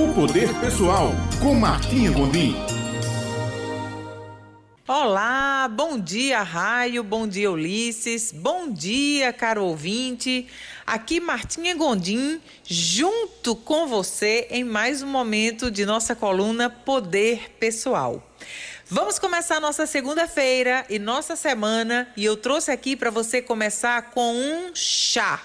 O Poder Pessoal, com Martinha Gondim. Olá, bom dia, Raio, bom dia, Ulisses, bom dia, caro ouvinte. Aqui, Martinha Gondim, junto com você em mais um momento de nossa coluna Poder Pessoal. Vamos começar nossa segunda-feira e nossa semana e eu trouxe aqui para você começar com um chá.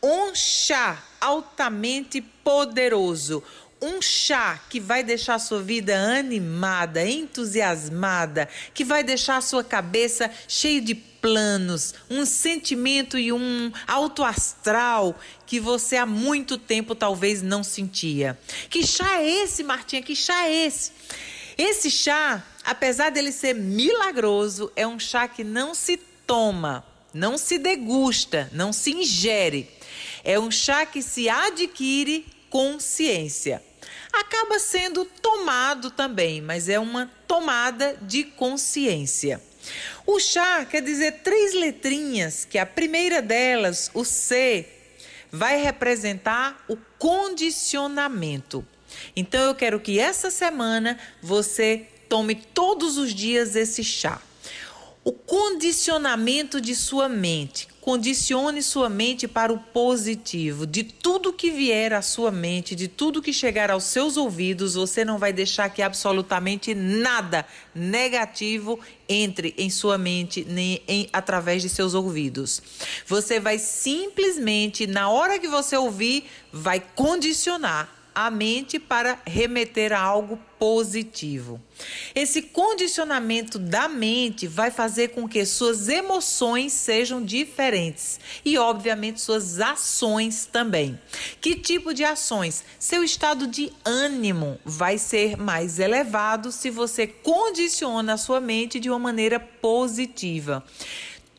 Um chá altamente poderoso. Um chá que vai deixar a sua vida animada, entusiasmada, que vai deixar a sua cabeça cheia de planos, um sentimento e um alto astral que você há muito tempo talvez não sentia. Que chá é esse, Martinha? Que chá é esse? Esse chá, apesar dele ser milagroso, é um chá que não se toma, não se degusta, não se ingere. É um chá que se adquire consciência acaba sendo tomado também, mas é uma tomada de consciência. O chá quer dizer três letrinhas, que a primeira delas, o C, vai representar o condicionamento. Então eu quero que essa semana você tome todos os dias esse chá. O condicionamento de sua mente. Condicione sua mente para o positivo. De tudo que vier à sua mente, de tudo que chegar aos seus ouvidos, você não vai deixar que absolutamente nada negativo entre em sua mente nem em, através de seus ouvidos. Você vai simplesmente, na hora que você ouvir, vai condicionar a mente para remeter a algo positivo. Esse condicionamento da mente vai fazer com que suas emoções sejam diferentes e, obviamente, suas ações também. Que tipo de ações? Seu estado de ânimo vai ser mais elevado se você condiciona a sua mente de uma maneira positiva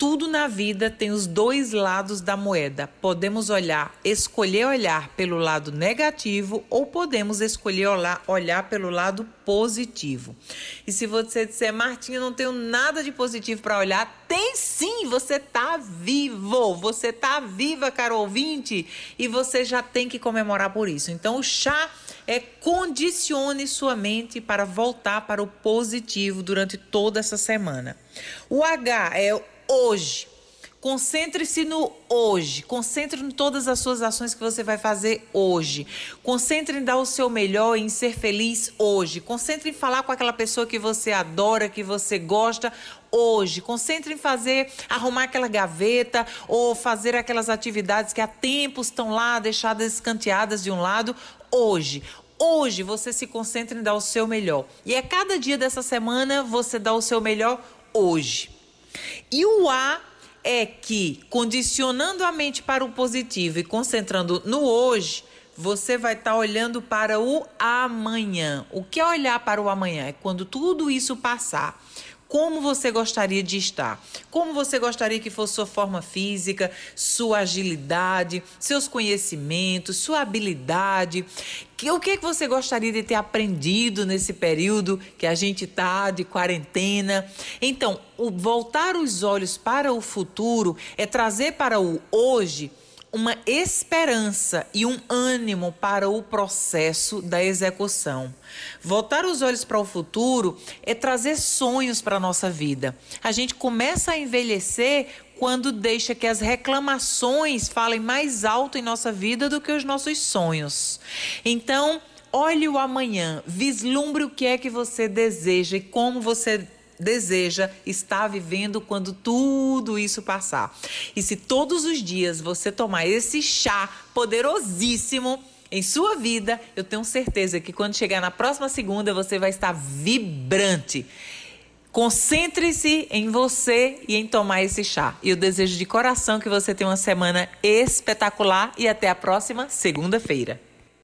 tudo na vida tem os dois lados da moeda. Podemos olhar, escolher olhar pelo lado negativo ou podemos escolher olhar, olhar pelo lado positivo. E se você disser, Martinha, não tenho nada de positivo para olhar, tem sim, você tá vivo, você tá viva, caro ouvinte, e você já tem que comemorar por isso. Então, o chá é condicione sua mente para voltar para o positivo durante toda essa semana. O H é hoje. Concentre-se no hoje. Concentre em todas as suas ações que você vai fazer hoje. Concentre em dar o seu melhor, em ser feliz hoje. Concentre em falar com aquela pessoa que você adora, que você gosta hoje. Concentre em fazer, arrumar aquela gaveta ou fazer aquelas atividades que há tempos estão lá deixadas escanteadas de um lado hoje. Hoje você se concentra em dar o seu melhor. E é cada dia dessa semana você dá o seu melhor hoje. E o A é que, condicionando a mente para o positivo e concentrando no hoje, você vai estar tá olhando para o amanhã. O que é olhar para o amanhã? É quando tudo isso passar como você gostaria de estar, como você gostaria que fosse sua forma física, sua agilidade, seus conhecimentos, sua habilidade, o que, que você gostaria de ter aprendido nesse período que a gente está de quarentena. Então, o voltar os olhos para o futuro é trazer para o hoje uma esperança e um ânimo para o processo da execução. Voltar os olhos para o futuro é trazer sonhos para a nossa vida. A gente começa a envelhecer quando deixa que as reclamações falem mais alto em nossa vida do que os nossos sonhos. Então, olhe o amanhã, vislumbre o que é que você deseja e como você deseja estar vivendo quando tudo isso passar. E se todos os dias você tomar esse chá poderosíssimo, em sua vida, eu tenho certeza que quando chegar na próxima segunda você vai estar vibrante. Concentre-se em você e em tomar esse chá. E eu desejo de coração que você tenha uma semana espetacular e até a próxima segunda-feira.